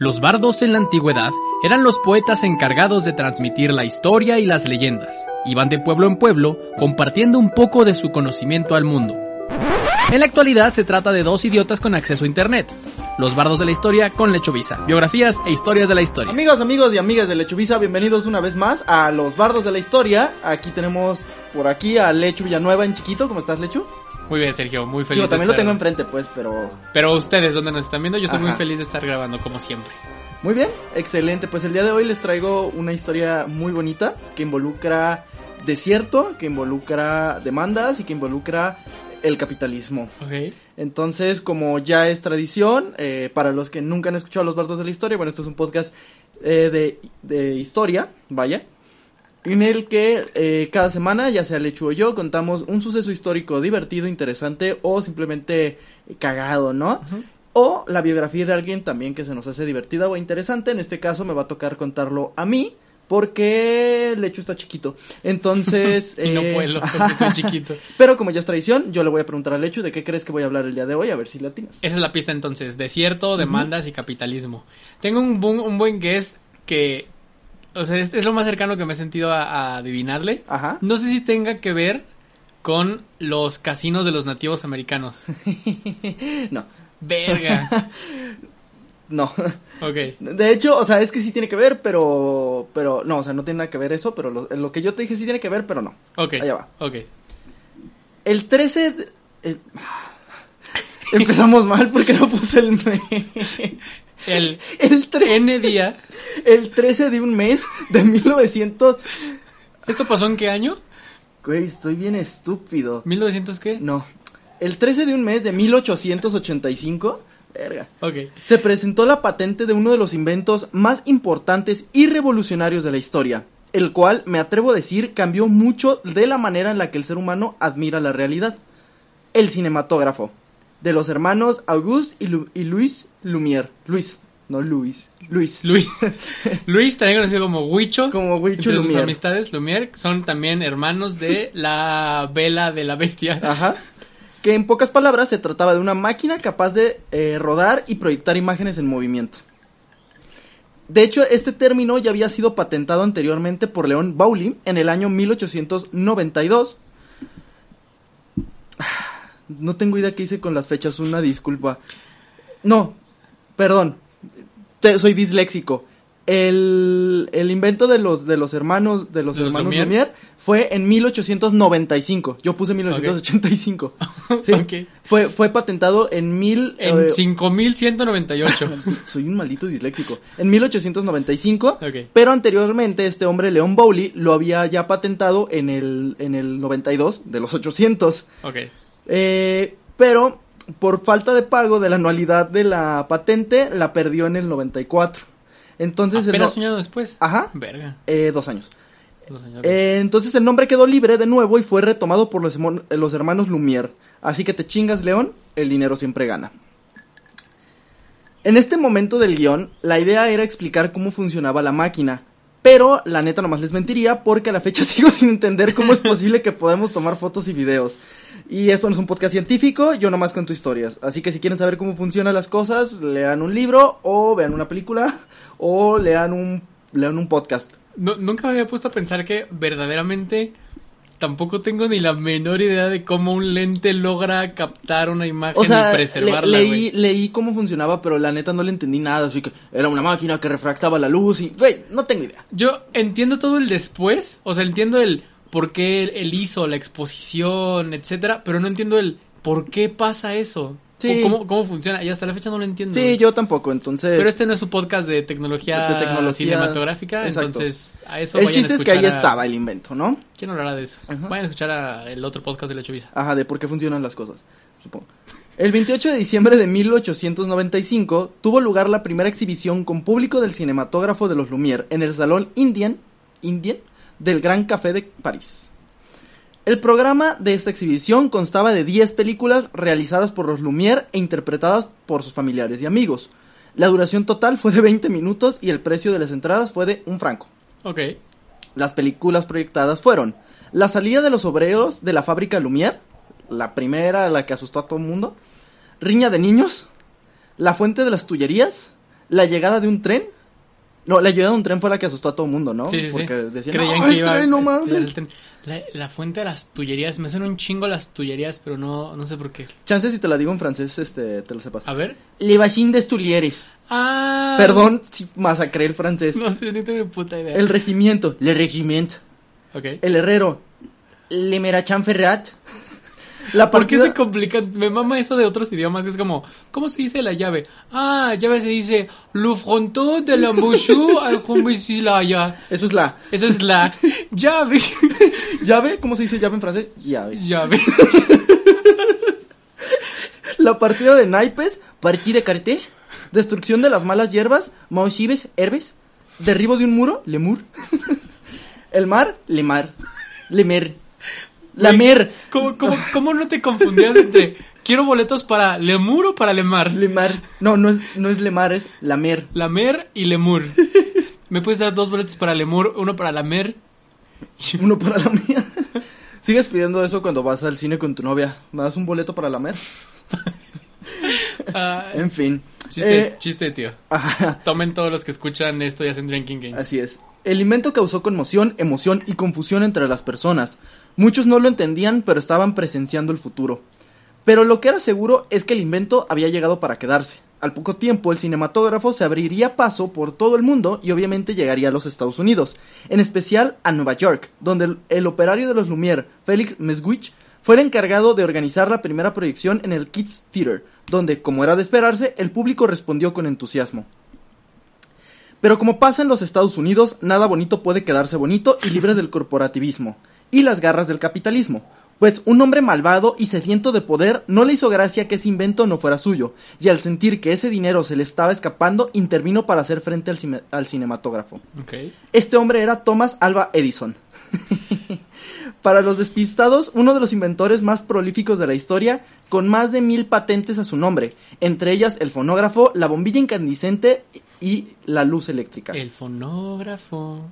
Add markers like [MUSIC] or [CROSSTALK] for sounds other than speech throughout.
Los bardos en la antigüedad eran los poetas encargados de transmitir la historia y las leyendas. Iban de pueblo en pueblo compartiendo un poco de su conocimiento al mundo. En la actualidad se trata de dos idiotas con acceso a internet. Los bardos de la historia con Lechovisa, biografías e historias de la historia. Amigos, amigos y amigas de Lechuvisa, bienvenidos una vez más a Los Bardos de la Historia. Aquí tenemos por aquí a Lechu Villanueva en chiquito. ¿Cómo estás, Lechu? Muy bien, Sergio, muy feliz. Yo de también lo tengo enfrente, pues, pero... Pero ustedes, donde nos están viendo, yo estoy muy feliz de estar grabando, como siempre. Muy bien, excelente. Pues el día de hoy les traigo una historia muy bonita que involucra desierto, que involucra demandas y que involucra el capitalismo. Ok. Entonces, como ya es tradición, eh, para los que nunca han escuchado Los Bardos de la Historia, bueno, esto es un podcast eh, de, de historia, vaya, en el que eh, cada semana, ya sea Lechu o yo, contamos un suceso histórico divertido, interesante o simplemente cagado, ¿no? O la biografía de alguien también que se nos hace divertida o interesante. En este caso me va a tocar contarlo a mí. Porque Lechu está chiquito. Entonces. [LAUGHS] Y no eh, puedo, [LAUGHS] porque estoy chiquito. Pero como ya es tradición, yo le voy a preguntar a Lechu de qué crees que voy a hablar el día de hoy, a ver si latinas. Esa es la pista entonces, desierto, demandas y capitalismo. Tengo un, un buen guess que, o sea, es, es lo más cercano que me he sentido a, a adivinarle. Ajá. No sé si tenga que ver con los casinos de los nativos americanos. [LAUGHS] no, Verga. [LAUGHS] no. Ok. De hecho, o sea, es que sí tiene que ver, pero. Pero. No, o sea, no tiene nada que ver eso, pero lo, lo que yo te dije sí tiene que ver, pero no. Ok. Allá va. Ok. El 13. de- el- [SIGHS] Empezamos mal porque no puse el mes. [LAUGHS] El [LAUGHS] El, N día. el 13 de un mes de 1900. ¿Esto pasó en qué año? Güey, estoy bien estúpido. ¿1900 qué? No. El 13 de un mes de 1885. Verga. Ok. se presentó la patente de uno de los inventos más importantes y revolucionarios de la historia, el cual, me atrevo a decir, cambió mucho de la manera en la que el ser humano admira la realidad. El cinematógrafo, de los hermanos Auguste y, Lu- y Luis Lumière. Luis, no Luis, Luis. Luis. [LAUGHS] Luis, también conocido como Huicho. Como Huicho Entre sus Lumière. amistades, Lumière, son también hermanos de la vela de la bestia. Ajá. Que en pocas palabras se trataba de una máquina capaz de eh, rodar y proyectar imágenes en movimiento. De hecho, este término ya había sido patentado anteriormente por León Bauli en el año 1892. No tengo idea qué hice con las fechas, una disculpa. No, perdón, te- soy disléxico. El, el invento de los, de los hermanos, de los ¿De los hermanos Lumière? Lumière fue en 1895. Yo puse 1985. [LAUGHS] Sí. Ok. Fue, fue patentado en mil... En eh, 5198. [LAUGHS] soy un maldito disléxico. En 1895. Ok. Pero anteriormente este hombre, León Bowley, lo había ya patentado en el, en el 92 de los 800. Ok. Eh, pero por falta de pago de la anualidad de la patente, la perdió en el 94. Entonces... el Apenas no- un año después. Ajá. Verga. eh, dos años. Dos años. Eh, entonces el nombre quedó libre de nuevo y fue retomado por los, hermanos Lumière. Así que te chingas, León, el dinero siempre gana. En este momento del guion, la idea era explicar cómo funcionaba la máquina. Pero la neta nomás les mentiría porque a la fecha [LAUGHS] sigo sin entender cómo es [LAUGHS] posible que podamos tomar fotos y videos. Y esto no es un podcast científico, yo nomás cuento historias. Así que si quieren saber cómo funcionan las cosas, lean un libro o vean una película o lean un, lean un podcast. No- nunca me había puesto a pensar que verdaderamente tampoco tengo ni la menor idea de cómo un lente logra captar una imagen O sea, y le- preservarla, leí, leí cómo funcionaba, pero la neta no le entendí nada. Así que era una máquina que refractaba la luz y, güey, no tengo idea. Yo entiendo todo el después, o sea, entiendo el por qué él, hizo la exposición, etcétera, pero no entiendo el por qué pasa eso. Sí. Cómo, cómo funciona. Y hasta la fecha no lo entiendo. Sí, yo tampoco, entonces... Pero este no es su podcast de tecnología, De tecnología, cinematográfica, exacto. entonces a eso el vayan a chiste es que ahí a- estaba el invento, ¿no? ¿Quién hablará de eso? Ajá. Vayan a escuchar a el otro podcast de la Chovisa. Ajá, de por qué funcionan las cosas, supongo. El 28 de diciembre de 1895 tuvo lugar la primera exhibición con público del cinematógrafo de los Lumière en el Salón Indian, Indian del Gran Café de París. El programa de esta exhibición constaba de 10 películas realizadas por los Lumière e interpretadas por sus familiares y amigos. La duración total fue de 20 minutos y el precio de las entradas fue de un franco. Ok. Las películas proyectadas fueron La salida de los obreros de la fábrica Lumière, la primera, la que asustó a todo el mundo, Riña de niños, La fuente de las tullerías, la llegada de un tren. No, la llegada de un tren fue la que asustó a todo el mundo, ¿no? Sí, sí, sí. Porque decían, Creían "No, que iba tren, no mames". La, la fuente de las tullerías, me suena un chingo las tullerías, pero no, no sé por qué. Chance si te la digo en francés, este, te lo sepas. A ver. Le Bachine des Tuileries. Ah. Perdón si masacré el francés. No sé, ni tengo ni puta idea. El regimiento, le regiment. Ok. El herrero, le Merachan Ferrat. La ¿Por qué partida- se complica? Me mama eso de otros idiomas, que es como, ¿cómo se dice la llave? Ah, llave se dice, le fronton de la bouchou al ya. Eso es la Eso es la [LAUGHS] llave. llave. ¿Cómo se dice llave en francés? Llave. llave. [LAUGHS] La partida de naipes, partida de carté, destrucción de las malas hierbas, mausibes, herbes, derribo de un muro, lemur. [LAUGHS] El mar, lemar. Lemer. La Güey, mer. ¿Cómo, cómo, cómo no te confundías entre [LAUGHS] quiero boletos para Lemur o para Lemar? Lemar. No, no es, no es lemar, es lamer. Lamer y Lemur. [LAUGHS] ¿Me puedes dar dos boletos para Lemur, uno para Lamer? [LAUGHS] Uno para la mía. Sigues pidiendo eso cuando vas al cine con tu novia. ¿Me das un boleto para lamer? Ah, En fin. chiste, Eh, chiste, tío. ajá. Tomen todos los que escuchan esto y hacen drinking game. Así es. El invento causó conmoción, emoción y confusión entre las personas. Muchos no lo entendían, pero estaban presenciando el futuro. Pero lo que era seguro es que el invento había llegado para quedarse. Al poco tiempo, el cinematógrafo se abriría paso por todo el mundo y obviamente llegaría a los Estados Unidos, en especial a Nueva York, donde el, operario de los Lumière, Félix Mesguich, fue el encargado de organizar la primera proyección en el Kids Theater, donde, como era de esperarse, el público respondió con entusiasmo. Pero como pasa en los Estados Unidos, nada bonito puede quedarse bonito y libre del corporativismo y las garras del capitalismo. Pues un hombre malvado y sediento de poder no le hizo gracia que ese invento no fuera suyo, y al sentir que ese dinero se le estaba escapando, intervino para hacer frente al, cine- al cinematógrafo. Este hombre era Thomas Alva Edison. [LAUGHS] Para los despistados, uno de los inventores más prolíficos de la historia, con más de mil patentes a su nombre, entre ellas el fonógrafo, la bombilla incandescente y la luz eléctrica. El fonógrafo.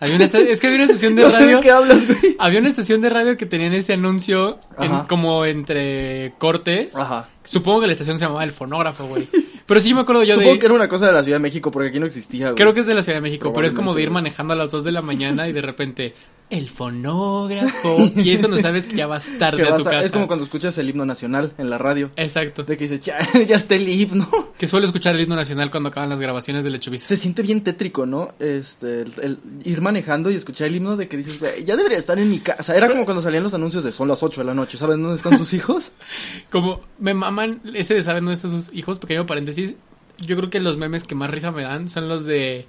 Había una es que había una estación de [LAUGHS] no sé radio. de qué hablas, güey. Había una estación de radio que tenían ese anuncio en- como entre cortes. Ajá. Supongo que la estación se llamaba El Fonógrafo, güey. Pero sí me acuerdo yo Supongo de... que era una cosa de la Ciudad de México, porque aquí no existía, güey. Creo que es de la Ciudad de México, pero es como de ir manejando a las 2 de la mañana y de repente... El fonógrafo. Y es cuando sabes que ya vas tarde a tu a- casa. Es como cuando escuchas el himno nacional en la radio. Exacto. De que dices, ya, [LAUGHS] ya está el himno. Que suelo escuchar el himno nacional cuando acaban las grabaciones de Lechuvisa. Se siente bien tétrico, ¿no? Este, el, el ir manejando y escuchar el himno de que dices, "Güey, ya debería estar en mi casa. Era como cuando salían los anuncios de son las 8 de la noche, ¿sabes dónde están sus hijos? [LAUGHS] Como me maman ese de saber dónde están sus hijos, pequeño paréntesis. Yo creo que los memes que más risa me dan son los de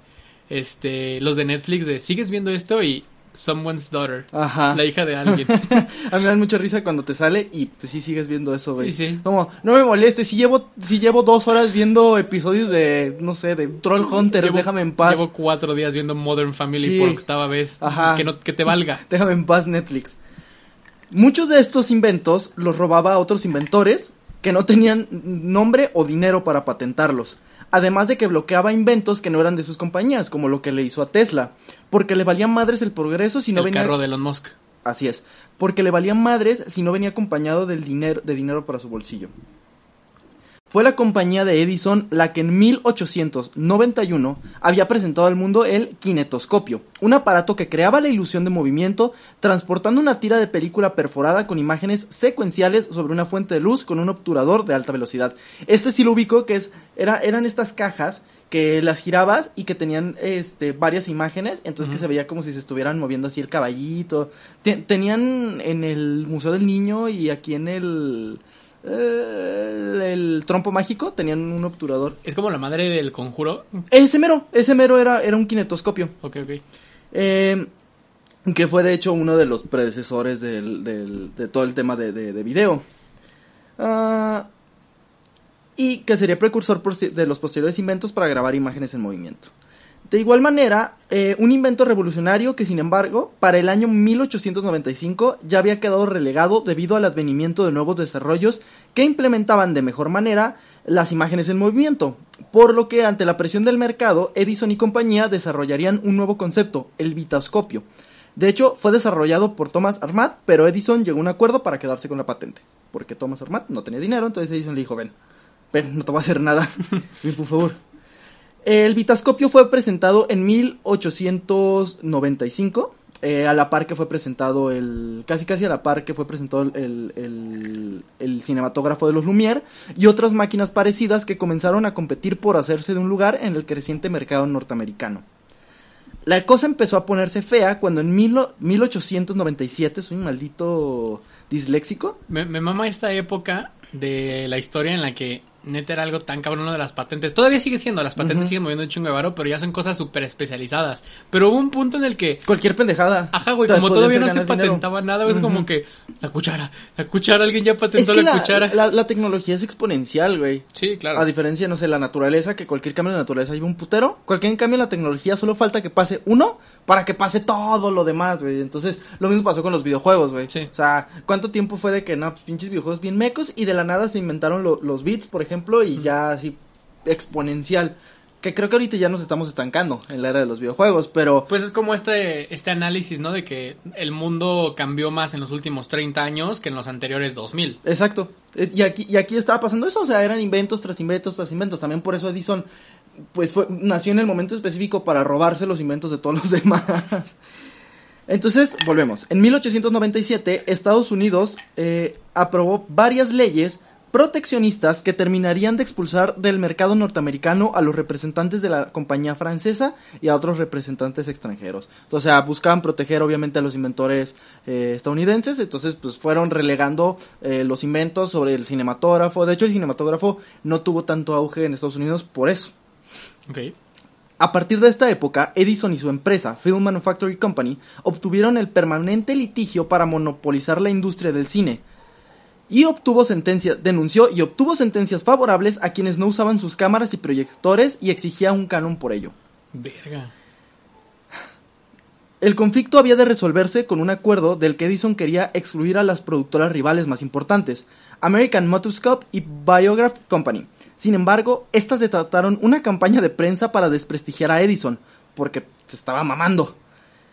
este los de Netflix de sigues viendo esto y someone's daughter, Ajá. la hija de alguien. [LAUGHS] A mí me dan mucha risa cuando te sale y pues sí sigues viendo eso, güey. Sí. Como, no me molestes, si llevo, si llevo dos horas viendo episodios de, no sé, de Troll Hunters, Llevo- déjame en paz. Llevo cuatro días viendo Modern Family Sí. por octava vez. Ajá. Que no que te valga. [LAUGHS] Déjame en paz Netflix. Muchos de estos inventos los robaba a otros inventores que no tenían nombre o dinero para patentarlos. Además de que bloqueaba inventos que no eran de sus compañías, como lo que le hizo a Tesla, porque le valían madres el progreso si no el venía carro de Elon Musk. Así es, porque le valían madres si no venía acompañado del dinero, de dinero para su bolsillo. Fue la compañía de Edison la que en 1891 había presentado al mundo el kinetoscopio, un aparato que creaba la ilusión de movimiento, transportando una tira de película perforada con imágenes secuenciales sobre una fuente de luz con un obturador de alta velocidad. Este sí lo ubico que es, era, eran estas cajas que las girabas y que tenían este varias imágenes, entonces que se veía como si se estuvieran moviendo así el caballito. Te- tenían en el Museo del Niño y aquí en el eh, el trompo mágico tenían un obturador. Es como la madre del conjuro. Ese mero, ese mero era, era un kinetoscopio. Ok, ok. Eh, que fue de hecho uno de los predecesores del, del- de todo el tema de, de- de video. Ah, y que sería precursor de los posteriores inventos para grabar imágenes en movimiento. De igual manera, eh, un invento revolucionario que sin embargo, para el año 1895 ya había quedado relegado debido al advenimiento de nuevos desarrollos que implementaban de mejor manera las imágenes en movimiento, por lo que ante la presión del mercado, Edison y compañía desarrollarían un nuevo concepto, el vitascopio. De hecho, fue desarrollado por Thomas Armat, pero Edison llegó a un acuerdo para quedarse con la patente, porque Thomas Armat no tenía dinero, entonces Edison le dijo, ven, Ven, no te voy a hacer nada. [LAUGHS] Ven, por favor. El vitascopio fue presentado en 1895. eh, a la par que fue presentado el. Casi casi a la par que fue presentado el, el, cinematógrafo de los Lumière. Y otras máquinas parecidas que comenzaron a competir por hacerse de un lugar en el creciente mercado norteamericano. La cosa empezó a ponerse fea cuando en mil, 1897, soy un maldito disléxico. Me mama esta época de la historia en la que neta era algo tan cabrón de las patentes. Todavía sigue siendo, las patentes siguen moviendo un chingo de varo, pero ya son cosas súper especializadas. Pero hubo un punto en el que Cualquier pendejada. Ajá, güey, como todavía no se dinero. patentaba nada, güey, es como que la cuchara, la cuchara, alguien ya Es patentó que la, la, cuchara. la, la tecnología es exponencial, güey. Sí, claro. A diferencia, no sé, la naturaleza, que cualquier cambio en la naturaleza lleva un putero. Cualquier cambio en la tecnología solo falta que pase uno para que pase todo lo demás, güey. Entonces, lo mismo pasó con los videojuegos, güey. Sí. O sea, ¿cuánto tiempo fue de que, no, pues, pinches videojuegos bien mecos y de la nada se inventaron lo- los bits, por ejemplo, y ya así exponencial? Que creo que ahorita ya nos estamos estancando en la era de los videojuegos, pero... Pues es como este, este análisis, ¿no? De que el mundo cambió más en los últimos 30 años que en los anteriores 2000. Exacto. Eh, Y aquí, y aquí estaba pasando eso, o sea, eran inventos tras inventos tras inventos. También por eso Edison, pues fue, nació en el momento específico para robarse los inventos de todos los [LAUGHS] demás. Entonces, volvemos. En 1897, Estados Unidos eh, aprobó varias leyes proteccionistas que terminarían de expulsar del mercado norteamericano a los representantes de la compañía francesa y a otros representantes extranjeros. O sea, buscaban proteger obviamente a los inventores eh, estadounidenses, entonces pues fueron relegando eh, los inventos sobre el cinematógrafo. De hecho, el cinematógrafo no tuvo tanto auge en Estados Unidos por eso. Ok. A partir de esta época, Edison y su empresa, Film Manufacturing Company, obtuvieron el permanente litigio para monopolizar la industria del cine. Y obtuvo sentencias, denunció y obtuvo sentencias favorables a quienes no usaban sus cámaras y proyectores y exigía un canon por ello. Verga. El conflicto había de resolverse con un acuerdo del que Edison quería excluir a las productoras rivales más importantes, American Motoscope y Biograph Company. Sin embargo, estas desataron una campaña de prensa para desprestigiar a Edison, porque se estaba mamando.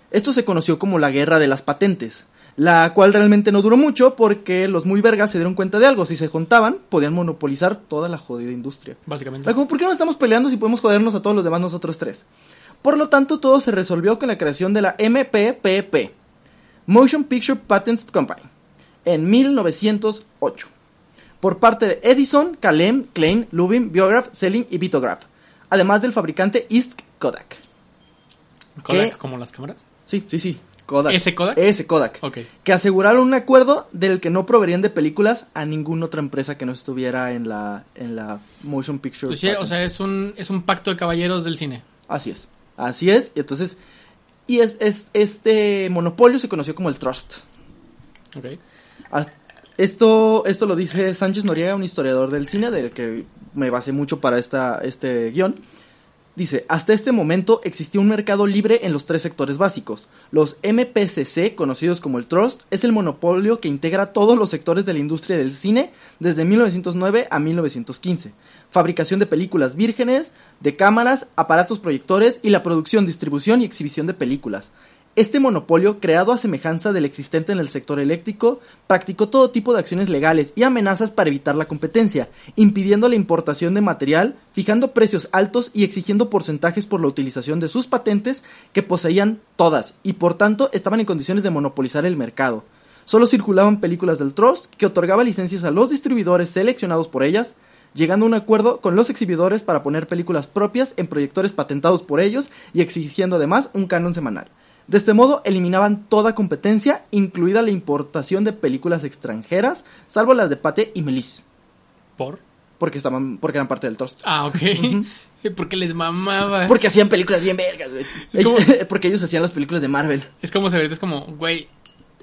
Esto se conoció como la Guerra de las Patentes, la cual realmente no duró mucho porque los muy vergas se dieron cuenta de algo, si se juntaban, podían monopolizar toda la jodida industria. Básicamente. Como, ¿por qué no estamos peleando si podemos jodernos a todos los demás nosotros tres? Por lo tanto, todo se resolvió con la creación de la MPPP, Motion Picture Patents Company, en 1908, por parte de Edison, Kalem, Klein, Lubin, Biograph, Selling y Vitograph, además del fabricante East Kodak. Kodak, ¿Qué? como las cámaras. Sí, sí, sí, Kodak. ¿Ese Kodak? Ese Kodak. Ok. Que aseguraron un acuerdo del que no proveerían de películas a ninguna otra empresa que no estuviera en la, en la Motion Picture Pues sí, o sea, es un, es un pacto de caballeros del cine. Así es. Así es. Y entonces. Y es, es- este monopolio se conoció como el trust. Ok. As- Esto, esto lo dice Sánchez Noriega, un historiador del cine, del que me basé mucho para esta, este guion. Dice, hasta este momento existía un mercado libre en los tres sectores básicos. Los MPCC, conocidos como el Trust, es el monopolio que integra todos los sectores de la industria del cine desde 1909 a 1915. Fabricación de películas vírgenes, de cámaras, aparatos proyectores y la producción, distribución y exhibición de películas. Este monopolio, creado a semejanza del existente en el sector eléctrico, practicó todo tipo de acciones legales y amenazas para evitar la competencia, impidiendo la importación de material, fijando precios altos y exigiendo porcentajes por la utilización de sus patentes que poseían todas y por tanto estaban en condiciones de monopolizar el mercado. Solo circulaban películas del Trust que otorgaba licencias a los distribuidores seleccionados por ellas, llegando a un acuerdo con los exhibidores para poner películas propias en proyectores patentados por ellos y exigiendo además un canon semanal. De este modo eliminaban toda competencia, incluida la importación de películas extranjeras, salvo las de Pate y Melis, ¿Por? porque estaban, porque eran parte del Trust. Ah, ok. [LAUGHS] Porque les mamaba. Porque hacían películas bien vergas, güey. Como- [LAUGHS] porque ellos hacían las películas de Marvel. Es como se ve, es como, güey,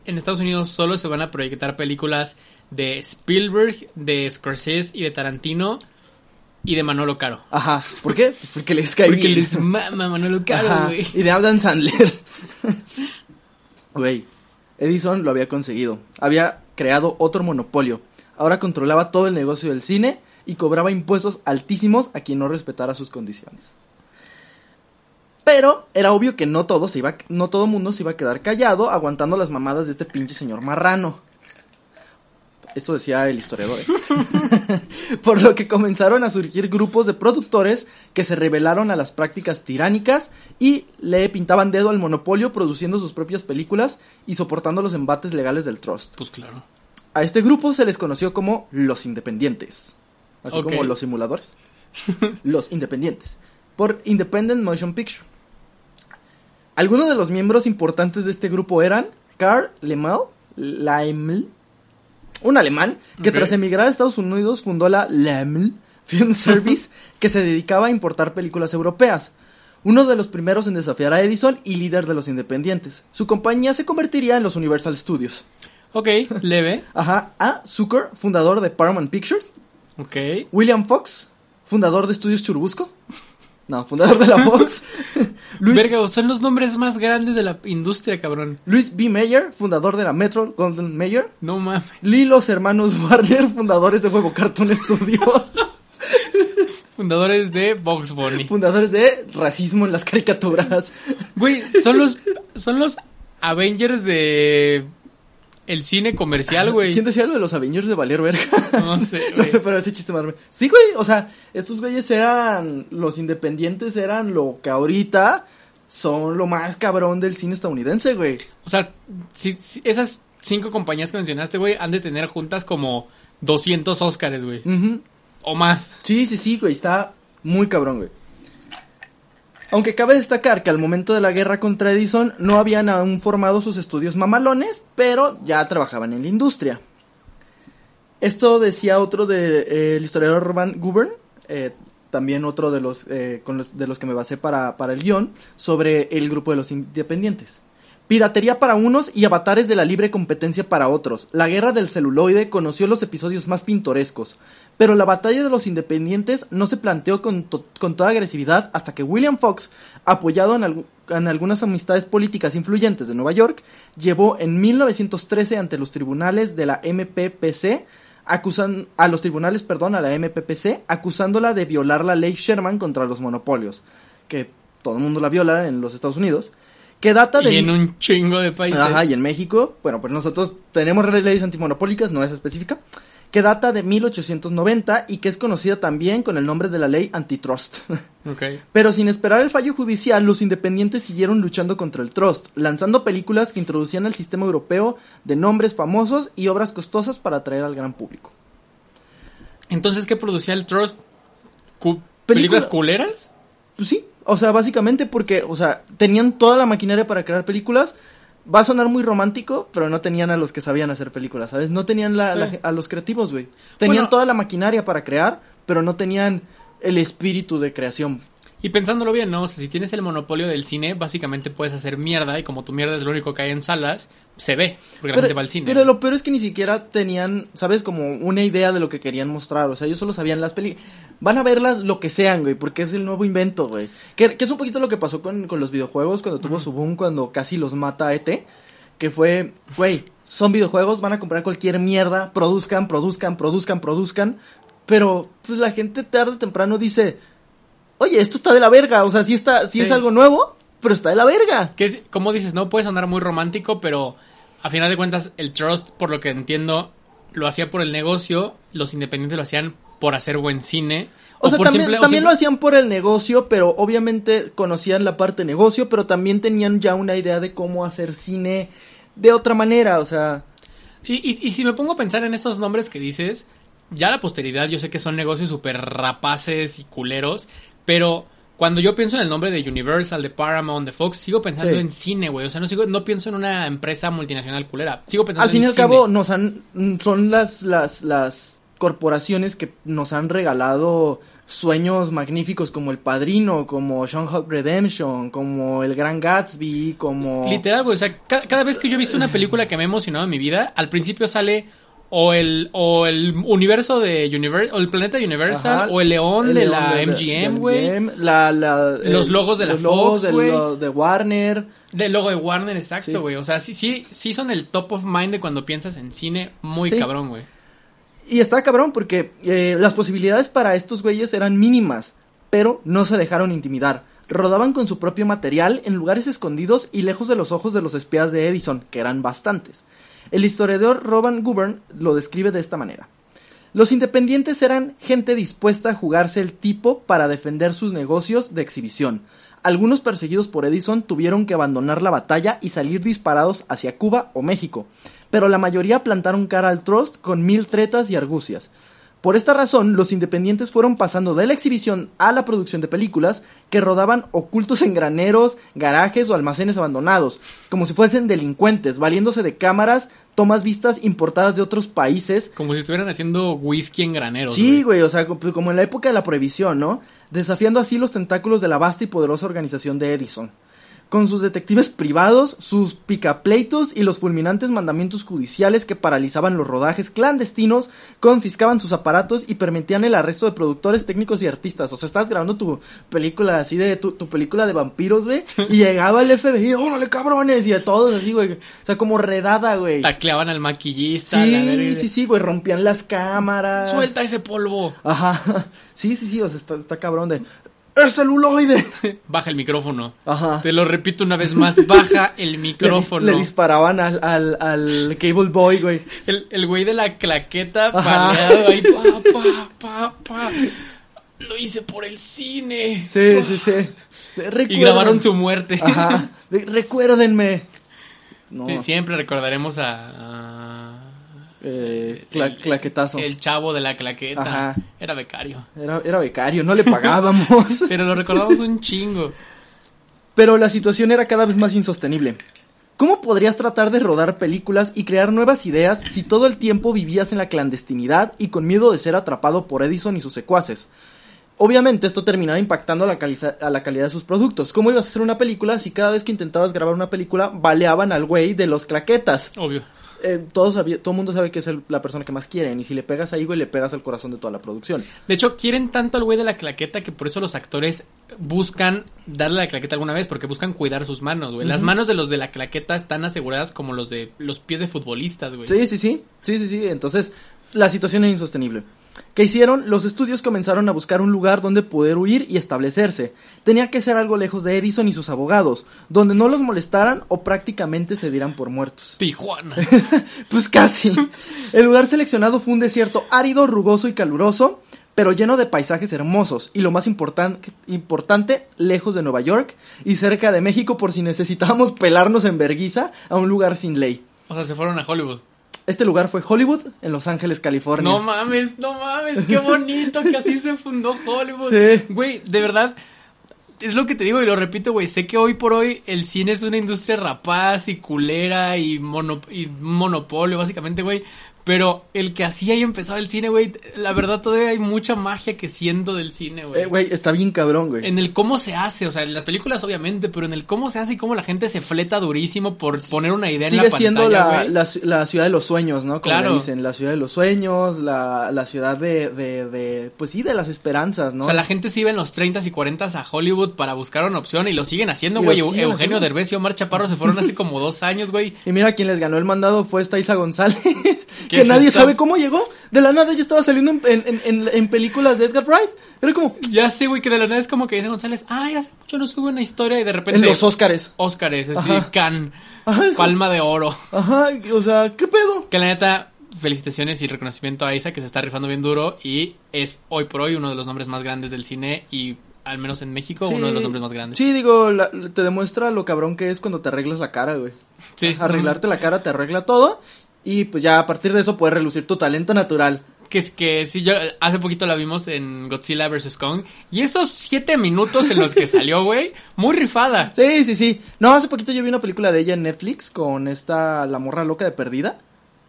en Estados Unidos solo se van a proyectar películas de Spielberg, de Scorsese y de Tarantino y de Manolo Caro. Ajá. ¿Por qué? Pues Porque les cae Porque bien. les mama Manolo Caro, güey. Y de Adam Sandler. [LAUGHS] Güey, Edison lo había conseguido. Había creado otro monopolio. Ahora controlaba todo el negocio del cine y cobraba impuestos altísimos a quien no respetara sus condiciones. Pero era obvio que no todo se iba, no todo mundo se iba a quedar callado aguantando las mamadas de este pinche señor marrano. Esto decía el historiador. ¿eh? [LAUGHS] Por lo que comenzaron a surgir grupos de productores que se rebelaron a las prácticas tiránicas y le pintaban dedo al monopolio produciendo sus propias películas y soportando los embates legales del trust. Pues claro. A este grupo se les conoció como los independientes. Así como los simuladores. [LAUGHS] los independientes. Por Independent Motion Picture. Algunos de los miembros importantes de este grupo eran Karl Lemel, Laiml, un alemán que tras emigrar a Estados Unidos fundó la Laiml Film [LAUGHS] Service que se dedicaba a importar películas europeas. Uno de los primeros en desafiar a Edison y líder de los independientes. Su compañía se convertiría en los Universal Studios. Ok, leve. Ajá, A. Zucker, fundador de Paramount Pictures. Ok. William Fox, fundador de Estudios Churubusco. No, fundador de la [LAUGHS] Fox. Luis, Verga, son los nombres más grandes de la industria, cabrón. Luis B. Mayer, fundador de la Metro Golden Mayer. No mames. Lee los hermanos Warner, fundadores de Huevo Cartoon [LAUGHS] Studios. Fundadores de Box Bunny. fundadores de racismo en las caricaturas. Güey, son los, son los Avengers de el cine comercial, güey. ¿Quién decía lo de los Avengers de Valer Verga? No [LAUGHS] sé, No güey. sé, pero ese chiste más. Sí, güey, o sea, estos güeyes eran. Los independientes eran lo que ahorita son lo más cabrón del cine estadounidense, güey. O sea, si, si esas cinco compañías que mencionaste, güey, han de tener juntas como 200 Óscares, güey. O más. Sí, sí, sí, güey, está muy cabrón, güey. Aunque cabe destacar que al momento de la guerra contra Edison no habían aún formado sus estudios mamalones, pero ya trabajaban en la industria. Esto decía otro de eh, historiador Van Gubern, eh, también otro de los, eh, con los- de los que me basé para, para el guion, sobre el grupo de los independientes. Piratería para unos y avatares de la libre competencia para otros. La guerra del celuloide conoció los episodios más pintorescos. Pero la batalla de los independientes no se planteó con, to- con toda agresividad hasta que William Fox, apoyado en, en algunas amistades políticas influyentes de Nueva York, llevó en 1913 ante los tribunales de la MPPC acusan a los tribunales, perdón, a la MPPC, acusándola de violar la ley Sherman contra los monopolios, que todo el mundo la viola en los Estados Unidos, que data de Y en un chingo de países. Ajá, y en México, bueno, pues nosotros tenemos leyes antimonopólicas, no es específica, que data de 1890 y que es conocida también con el nombre de la ley antitrust. [LAUGHS] Ok. Pero sin esperar el fallo judicial, los independientes siguieron luchando contra el trust, lanzando películas que introducían al sistema europeo de nombres famosos y obras costosas para atraer al gran público. Entonces, ¿qué producía el Trust? Cu- Película- ¿Películas culeras? Pues sí, o sea, básicamente porque, o sea, tenían toda la maquinaria para crear películas. Va a sonar muy romántico, pero no tenían a los que sabían hacer películas, ¿sabes? No tenían la- la- a los creativos, güey. Tenían Bueno. toda la maquinaria para crear, pero no tenían el espíritu de creación. Y pensándolo bien, ¿no? O sea, si tienes el monopolio del cine, básicamente puedes hacer mierda y como tu mierda es lo único que hay en salas, se ve, porque la Pero, gente va al cine. pero lo peor es que ni siquiera tenían, ¿sabes? Como una idea de lo que querían mostrar. O sea, ellos solo sabían las películas. Van a verlas lo que sean, güey, porque es el nuevo invento, güey. Que, que es un poquito lo que pasó con, con los videojuegos cuando tuvo su boom, cuando casi los mata ET. Que fue, güey, son videojuegos, van a comprar cualquier mierda, produzcan, produzcan, produzcan, produzcan. Pero, pues la gente tarde o temprano dice, oye, esto está de la verga. O sea, sí, está, sí, Sí. es algo nuevo, pero está de la verga. Que como dices, no puede sonar muy romántico, pero a final de cuentas el Trust, por lo que entiendo, lo hacía por el negocio, los independientes lo hacían por hacer buen cine. O, sea, por también, simple- o también simple- lo hacían por el negocio, pero obviamente conocían la parte negocio, pero también tenían ya una idea de cómo hacer cine de otra manera, o sea... Y, y- y si me pongo a pensar en esos nombres que dices, ya la posteridad, yo sé que son negocios súper rapaces y culeros, pero cuando yo pienso en el nombre de Universal, de Paramount, de Fox, sigo pensando Sí. en cine, güey. O sea, no, sigo, no pienso en una empresa multinacional culera. Sigo pensando Al fin y al cabo, nos han, son las, las, las corporaciones que nos han regalado sueños magníficos como El Padrino, como Shawshank Redemption, como El Gran Gatsby, como... Literal, güey. O sea, ca- cada, vez que yo he visto una película que me ha emocionado en mi vida, al principio sale o el, o el universo de o el planeta Universal, Ajá, o el león el de león la de- MGM, güey. La, la, Los eh, logos de la los logos Fox, de, güey. lo- de Warner. Del logo de Warner, exacto, Sí. güey. O sea, sí, sí, sí son el top of mind de cuando piensas en cine. Muy Sí. cabrón, güey. Y está cabrón porque eh, las posibilidades para estos güeyes eran mínimas, pero no se dejaron intimidar. Rodaban con su propio material en lugares escondidos y lejos de los ojos de los espías de Edison, que eran bastantes. El historiador Robin Gouverne lo describe de esta manera. Los independientes eran gente dispuesta a jugarse el tipo para defender sus negocios de exhibición. Algunos perseguidos por Edison tuvieron que abandonar la batalla y salir disparados hacia Cuba o México, pero la mayoría plantaron cara al trust con mil tretas y argucias. Por esta razón, los independientes fueron pasando de la exhibición a la producción de películas que rodaban ocultos en graneros, garajes o almacenes abandonados, como si fuesen delincuentes, valiéndose de cámaras, tomas vistas importadas de otros países. Como si estuvieran haciendo whisky en graneros. Sí, güey, o sea, como en la época de la prohibición, ¿no? Desafiando así los tentáculos de la vasta y poderosa organización de Edison con sus detectives privados, sus picapleitos y los fulminantes mandamientos judiciales que paralizaban los rodajes clandestinos, confiscaban sus aparatos y permitían el arresto de productores, técnicos y artistas. O sea, estás grabando tu película así de tu, película de vampiros, güey, [LAUGHS] y llegaba el FBI, órale cabrones, y de todos así, güey. O sea, como redada, güey. Tacleaban al maquillista. Sí, sí, sí, güey, rompían las cámaras. Suelta ese polvo. Ajá. [LAUGHS] Sí, sí, sí, o sea, está, está cabrón de ¡El celuloide! [LAUGHS] Baja el micrófono. Ajá. Te lo repito una vez más, baja el micrófono. Le, disparaban al, al, al, Cable Boy, güey. El, el güey de la claqueta paleado ahí, pa, [LAUGHS] pa, pa, pa. Lo hice por el cine. Sí, sí, sí. Y grabaron su muerte. Ajá. recuérdenme. siempre recordaremos a eh, claquetazo. El chavo de la claqueta. Era becario. Era, era becario, no le pagábamos. [LAUGHS] Pero lo recordamos un chingo. Pero la situación era cada vez más insostenible. ¿Cómo podrías tratar de rodar películas y crear nuevas ideas si todo el tiempo vivías en la clandestinidad y con miedo de ser atrapado por Edison y sus secuaces? Obviamente esto terminaba impactando a la, a la, calidad de sus productos. ¿Cómo ibas a hacer una película si cada vez que intentabas grabar una película baleaban al güey de los claquetas? Obvio. Eh, todo el mundo sabe que es la persona que más quieren. Y si le pegas ahí, güey, le pegas al corazón de toda la producción. De hecho, quieren tanto al güey de la claqueta que por eso los actores buscan darle la claqueta alguna vez, porque buscan cuidar sus manos, güey. Las manos de los de la claqueta están aseguradas como los de los pies de futbolistas, güey. Sí, sí, sí. Sí, sí, sí. Entonces, la situación es insostenible. ¿Qué hicieron? Los estudios comenzaron a buscar un lugar donde poder huir y establecerse. Tenía que ser algo lejos de Edison y sus abogados, donde no los molestaran o prácticamente se dieran por muertos. [LAUGHS] Tijuana. pues casi. El lugar seleccionado fue un desierto árido, rugoso y caluroso, pero lleno de paisajes hermosos y lo más importante, lejos de Nueva York y cerca de México por si necesitábamos [LAUGHS] pelarnos en verguiza a un lugar sin ley. O sea, se fueron a Hollywood. Este lugar fue Hollywood, en Los Ángeles, California. No mames, no mames, qué bonito que así se fundó Hollywood. Sí. Güey, de verdad, es lo que te digo y lo repito, güey. Sé que hoy por hoy el cine es una industria rapaz y culera y, mono, y monopolio, básicamente, güey. Pero el que así haya empezado el cine, güey, la verdad todavía hay mucha magia que siendo del cine, güey. Eh, güey, está bien cabrón, güey. En el cómo se hace, o sea, en las películas obviamente, pero en el cómo se hace y cómo la gente se fleta durísimo por poner una idea en la pantalla, siendo la, la, la, ciudad de los sueños, ¿no? Como claro. dicen, la ciudad de los sueños, la, la ciudad de, de, de, pues sí, de las esperanzas, ¿no? O sea, la gente se iba en los 30 y 40 a Hollywood para buscar una opción y lo siguen haciendo, güey. Eugenio Derbez y Omar Chaparro se fueron hace como dos años, güey. [LAUGHS] Y mira, quien les ganó el mandado fue esta Isa González, que nadie sabe cómo llegó. De la nada ya estaba saliendo en, películas de Edgar Wright. Era como. Ya sé, güey, que de la nada es como que dice González, ay, hace mucho no sube una historia y de repente. En los Óscares. Óscares, así, Can. [LAUGHS] Palma de oro. Ajá, o sea, ¿qué pedo? Que la neta, felicitaciones y reconocimiento a Isa que se está rifando bien duro y es hoy por hoy uno de los nombres más grandes del cine y al menos en México uno de los nombres más grandes. Sí, digo, te demuestra lo cabrón que es cuando te arreglas la cara, güey. Sí. Arreglarte la cara te arregla todo y pues ya a partir de eso puedes relucir tu talento natural. Que es que sí, yo hace poquito la vimos en Godzilla vs. Kong. Y esos siete minutos en los que [LAUGHS] salió, güey, muy rifada. Sí, sí, sí. No, hace poquito yo vi una película de ella en Netflix con esta, la morra loca de perdida.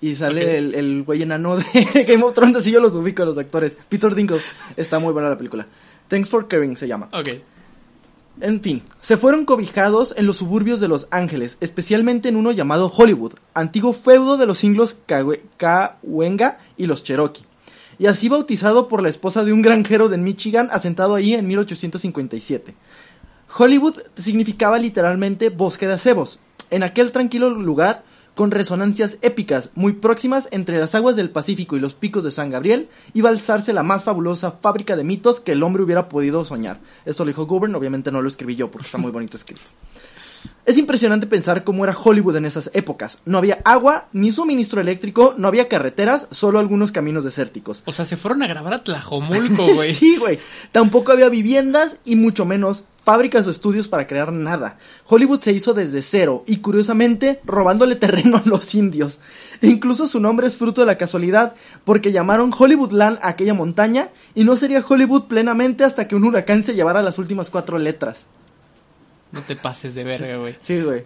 Y sale el, el güey enano de [LAUGHS] Game of Thrones, así yo los ubico a los actores. Peter Dinklage. Está muy buena la película. Thanks for Caring se llama. Ok. En fin, se fueron cobijados en los suburbios de Los Ángeles, especialmente en uno llamado Hollywood, antiguo feudo de los inglos Cahuenga y los Cherokee, y así bautizado por la esposa de un granjero de Michigan asentado ahí en 1857. Hollywood significaba literalmente bosque de acebos. En aquel tranquilo lugar con resonancias épicas muy próximas entre las aguas del Pacífico y los picos de San Gabriel, iba a alzarse la más fabulosa fábrica de mitos que el hombre hubiera podido soñar. Esto lo dijo Govern, obviamente no lo escribí yo porque está muy bonito escrito. Es impresionante pensar cómo era Hollywood en esas épocas. No había agua, ni suministro eléctrico, no había carreteras, solo algunos caminos desérticos. O sea, se fueron a grabar a Tlajomulco, güey. [LAUGHS] sí, güey. Tampoco había viviendas y mucho menos fábricas o estudios para crear nada. Hollywood se hizo desde cero y curiosamente robándole [LAUGHS] terreno a los indios. E incluso su nombre es fruto de la casualidad porque llamaron Hollywoodland a aquella montaña y no sería Hollywood plenamente hasta que un huracán se llevara las últimas cuatro letras. No te pases de verga, güey. Sí, güey.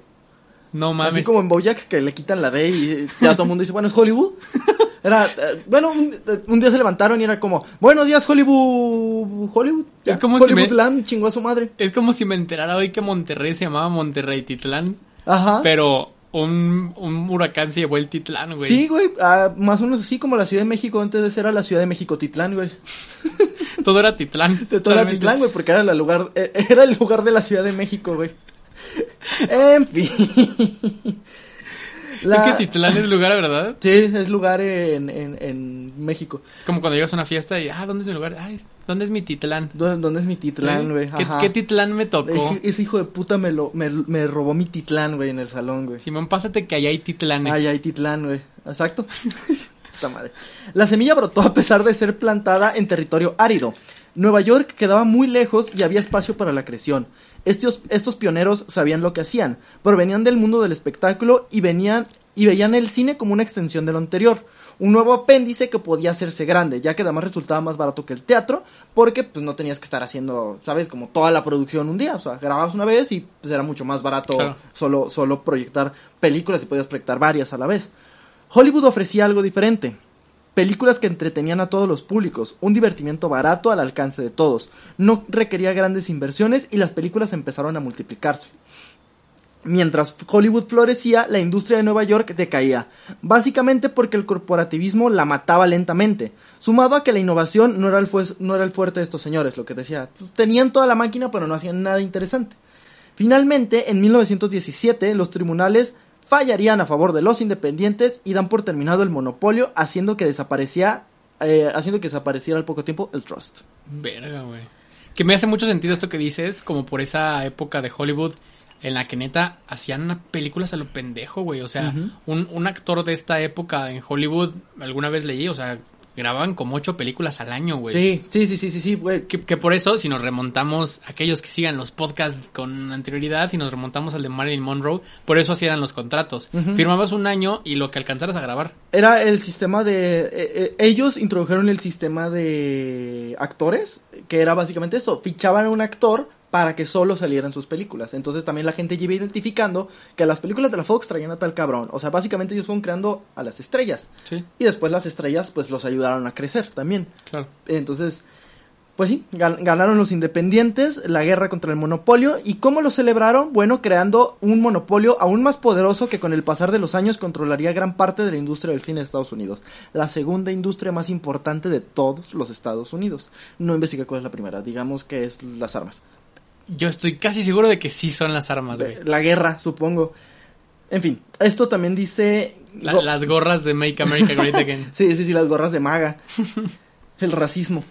No mames. Así como en Bojack que le quitan la D y ya todo el mundo dice, bueno, es Hollywood. [LAUGHS] Era, eh, bueno, un, eh, un día se levantaron y era como, buenos días Hollywood, Hollywood. Es como si me- chingó a su madre. Es como si me enterara hoy que Monterrey se llamaba Monterrey Titlán, Ajá. pero un, un huracán se llevó el Titlán, güey. Sí, güey, ah, más o menos así como la Ciudad de México antes de ser a la Ciudad de México Titlán, güey. [LAUGHS] Todo era Titlán. [LAUGHS] Todo era. Titlán, güey, porque era el lugar, eh, [LAUGHS] era el lugar de la Ciudad de México, güey. En fin. La- Es que Titlán es lugar, ¿verdad? Sí, es lugar en, en, en México. Es como cuando llegas a una fiesta y, ah, ¿dónde es mi lugar? Ah, ¿dónde es mi Titlán? ¿Dónde, dónde es mi Titlán, güey? ¿Qué, qué Titlán me tocó? Ese- Ese hijo de puta me, lo, me, me robó mi Titlán, güey, en el salón, güey. Simón, pásate que allá hay Titlanes. Ay, ay, Titlán, güey. Exacto. [LAUGHS] Puta madre. La semilla brotó a pesar de ser plantada en territorio árido. Nueva York quedaba muy lejos y había espacio para la creación. Estos, estos pioneros sabían lo que hacían, pero venían del mundo del espectáculo y venían y veían el cine como una extensión de lo anterior. Un nuevo apéndice que podía hacerse grande, ya que además resultaba más barato que el teatro, porque pues no tenías que estar haciendo, ¿sabes? Como toda la producción un día. O sea, grababas una vez y pues era mucho más barato Claro. solo, solo proyectar películas y podías proyectar varias a la vez. Hollywood ofrecía algo diferente. Películas que entretenían a todos los públicos, un divertimiento barato al alcance de todos. No requería grandes inversiones y las películas empezaron a multiplicarse. Mientras Hollywood florecía, la industria de Nueva York decaía, básicamente porque el corporativismo la mataba lentamente, sumado a que la innovación no era el, no era el fuerte de estos señores, lo que decía, tenían toda la máquina pero no hacían nada interesante. Finalmente, en 1917, los tribunales fallarían a favor de los independientes y dan por terminado el monopolio, haciendo que desaparecía, eh, haciendo que desapareciera al poco tiempo el trust. Verga, güey. Que me hace mucho sentido esto que dices, como por esa época de Hollywood en la que neta hacían películas a lo pendejo, güey. O sea, un, un actor de esta época en Hollywood, alguna vez leí, o sea, grababan como ocho películas al año, güey. Sí, sí, sí, sí, sí, sí, güey. Que, que por eso, si nos remontamos, aquellos que sigan los podcasts con anterioridad y nos remontamos al de Marilyn Monroe, por eso así eran los contratos. Ujú. Firmabas un año y lo que alcanzaras a grabar. Era el sistema de... eh, eh, ellos introdujeron el sistema de actores, que era básicamente eso, fichaban a un actor para que solo salieran sus películas. Entonces también la gente iba identificando que las películas de la Fox traían a tal cabrón. O sea, básicamente ellos fueron creando a las estrellas. Sí, Y después las estrellas pues los ayudaron a crecer también. claro. Entonces, pues sí, gan- ganaron los independientes la guerra contra el monopolio. ¿Y cómo lo celebraron? Bueno, creando un monopolio aún más poderoso que con el pasar de los años controlaría gran parte de la industria del cine de Estados Unidos. La segunda industria más importante de todos los Estados Unidos. No investigué cuál es la primera, digamos que es las armas. Yo estoy casi seguro de que sí son las armas, güey. La guerra, supongo. En fin, esto también dice... La- las gorras de Make America Great Again. [LAUGHS] Sí, sí, sí, las gorras de maga. [LAUGHS] El racismo.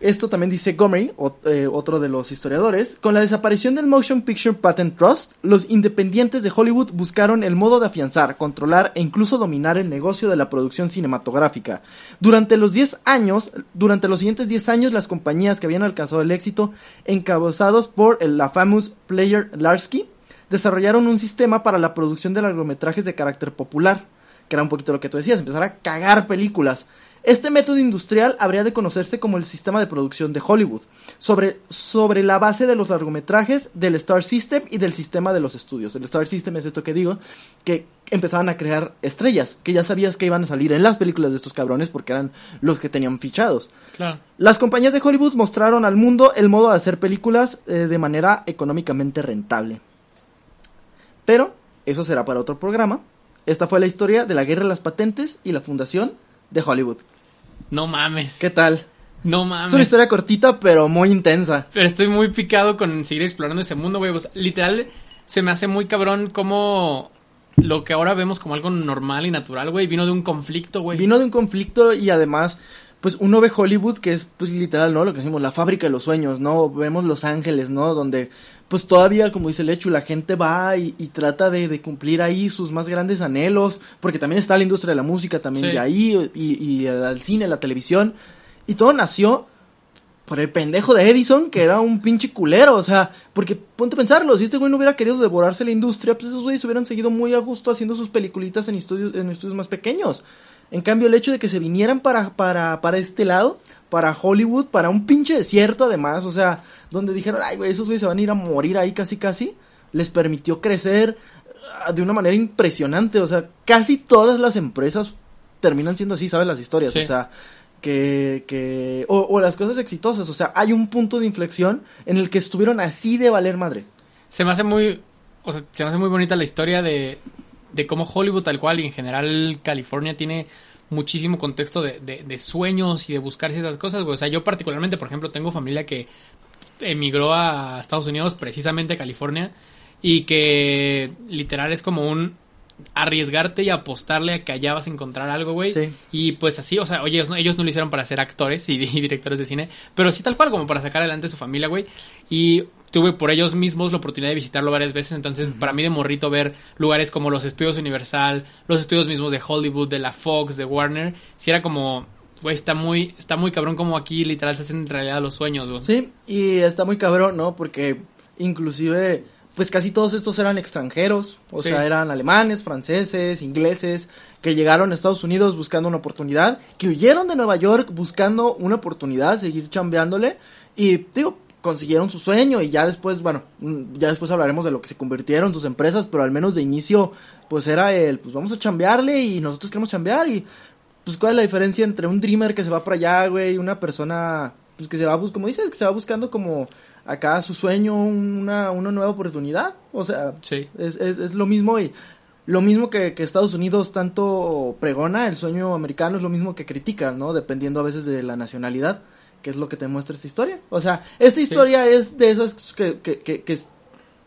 Esto también dice Gomery, eh, otro de los historiadores. Con la desaparición del Motion Picture Patent Trust, los independientes de Hollywood buscaron el modo de afianzar, controlar e incluso dominar el negocio de la producción cinematográfica. Durante los 10 años, durante los siguientes 10 años, las compañías que habían alcanzado el éxito, encabezados por el- la famous Player Larsky, desarrollaron un sistema para la producción de largometrajes de carácter popular, que era un poquito lo que tú decías, empezar a cagar películas. Este método industrial habría de conocerse como el sistema de producción de Hollywood, sobre, sobre la base de los largometrajes, del Star System y del sistema de los estudios. El Star System es esto que digo, que empezaban a crear estrellas, que ya sabías que iban a salir en las películas de estos cabrones porque eran los que tenían fichados. Claro. Las compañías de Hollywood mostraron al mundo el modo de hacer películas eh, de manera económicamente rentable. Pero eso será para otro programa. Esta fue la historia de la guerra de las patentes y la fundación de Hollywood. No mames. ¿Qué tal? No Es una mames. historia cortita, pero muy intensa. Pero estoy muy picado con seguir explorando ese mundo, güey. O sea, literal, se me hace muy cabrón como lo que ahora vemos como algo normal y natural, güey, vino de un conflicto, güey. Vino de un conflicto y además, pues uno ve Hollywood, que es pues literal, ¿no? Lo que decimos, la fábrica de los sueños, ¿no? Vemos Los Ángeles, ¿no? Donde pues todavía, como dice el hecho, la gente va y, y trata de, de, cumplir ahí sus más grandes anhelos, porque también está la industria de la música también Sí. ya ahí, y, y el cine, la televisión, y todo nació por el pendejo de Edison, que era un pinche culero, o sea, porque ponte a pensarlo, si este güey no hubiera querido devorarse la industria, pues esos güeyes hubieran seguido muy a gusto haciendo sus peliculitas en estudios, en estudios más pequeños. En cambio, el hecho de que se vinieran para, para, para este lado, para Hollywood, para un pinche desierto además, o sea, donde dijeron, ay, güey, esos güeyes se van a ir a morir ahí casi casi, les permitió crecer ah, de una manera impresionante, o sea, casi todas las empresas terminan siendo así, ¿sabes? Las historias, Sí. o sea, que, que o, o las cosas exitosas, o sea, hay un punto de inflexión en el que estuvieron así de valer madre. Se me hace muy, o sea, se me hace muy bonita la historia de, de cómo Hollywood tal cual y en general California tiene muchísimo contexto de, de, de sueños y de buscar ciertas cosas, güey. O sea, yo particularmente, por ejemplo, tengo familia que emigró a Estados Unidos, precisamente a California, y que literal es como un arriesgarte y apostarle a que allá vas a encontrar algo, güey. Sí. Y pues así, o sea, oye, ellos no, ellos no lo hicieron para ser actores y, [LAUGHS] y directores de cine, pero sí tal cual como para sacar adelante su familia, güey. Y tuve por ellos mismos la oportunidad de visitarlo varias veces, entonces para mí de morrito ver lugares como los estudios Universal, los estudios mismos de Hollywood, de la Fox, de Warner, sí era como, güey, está muy, está muy cabrón como aquí literal se hacen realidad los sueños, güey. Sí, y está muy cabrón, ¿no? Porque inclusive, pues casi todos estos eran extranjeros, o Sí. sea, eran alemanes, franceses, ingleses, que llegaron a Estados Unidos buscando una oportunidad, que huyeron de Nueva York buscando una oportunidad, seguir chambeándole, y digo, consiguieron su sueño y ya después, bueno, mm, ya después hablaremos de lo que se convirtieron sus empresas, pero al menos de inicio, pues era el, pues vamos a chambearle y nosotros queremos chambear y pues cuál es la diferencia entre un dreamer que se va para allá, güey, y una persona pues que se va como dices, que se va buscando como acá su sueño, una, una nueva oportunidad, o sea, Sí. es, es, es lo mismo y lo mismo que, que Estados Unidos tanto pregona, el sueño americano es lo mismo que critica, ¿no? Dependiendo a veces de la nacionalidad, que es lo que te muestra esta historia. O sea, esta historia es de esas que, que, que, que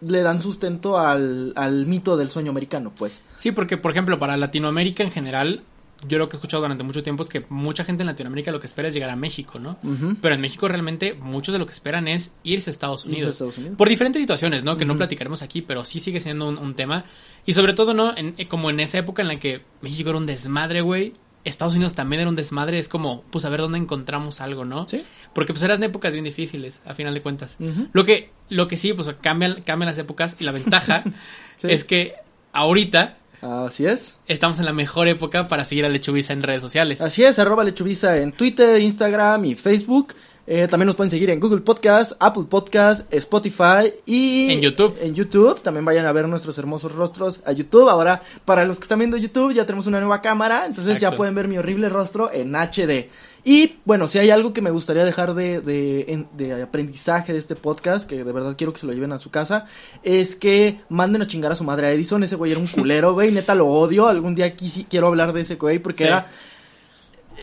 le dan sustento al, al mito del sueño americano, pues. Sí, porque por ejemplo, para Latinoamérica en general, yo lo que he escuchado durante mucho tiempo es que mucha gente en Latinoamérica lo que espera es llegar a México, ¿no? Pero en México realmente muchos de lo que esperan es irse a Estados Irse a Unidos. Estados Unidos. Por diferentes situaciones, ¿no? Que no platicaremos aquí, pero sí sigue siendo un, un tema. Y sobre todo, ¿no? En- eh, como en esa época en la que México era un desmadre, güey. Estados Unidos también era un desmadre. Es como, pues a ver dónde encontramos algo, ¿no? Sí. Porque pues eran épocas bien difíciles, a final de cuentas. Lo que, lo que sí, pues cambian, cambian las épocas y la ventaja [LAUGHS] Sí. es que ahorita Así es. estamos en la mejor época para seguir a Lechubiza en redes sociales. Así es, arroba lechubiza en Twitter, Instagram y Facebook. Eh, también nos pueden seguir en Google Podcast, Apple Podcast, Spotify y... En YouTube. En YouTube. También vayan a ver nuestros hermosos rostros a YouTube. Ahora, para los que están viendo YouTube, ya tenemos una nueva cámara. Entonces ya pueden ver mi horrible rostro en HD. Y bueno, si hay algo que me gustaría dejar de, de, de aprendizaje de este podcast, que de verdad quiero que se lo lleven a su casa, es que manden a chingar a su madre a Edison. Ese güey era un culero, güey. Neta lo odio. Algún día aquí sí quiero hablar de ese güey porque Sí. era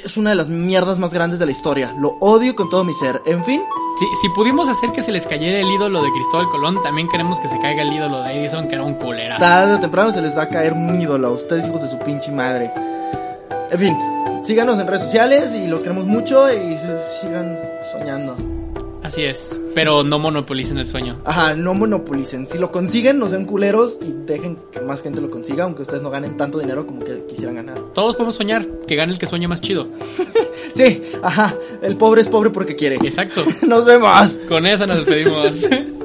es una de las mierdas más grandes de la historia. Lo odio con todo mi ser. En fin, Si, si pudimos hacer que se les cayera el ídolo de Cristóbal Colón, también queremos que se caiga el ídolo de Edison, que era un culera. tarde o temprano se les va a caer un ídolo a ustedes, hijos de su pinche madre. En fin, síganos en redes sociales y los queremos mucho y sigan soñando. Así es. Pero no monopolicen el sueño. Ajá, no monopolicen. Si lo consiguen, no sean culeros y dejen que más gente lo consiga, aunque ustedes no ganen tanto dinero como que quisieran ganar. Todos podemos soñar, que gane el que sueña más chido. [LAUGHS] Sí, ajá, el pobre es pobre porque quiere. Exacto. [LAUGHS] Nos vemos. Con eso nos despedimos. [LAUGHS]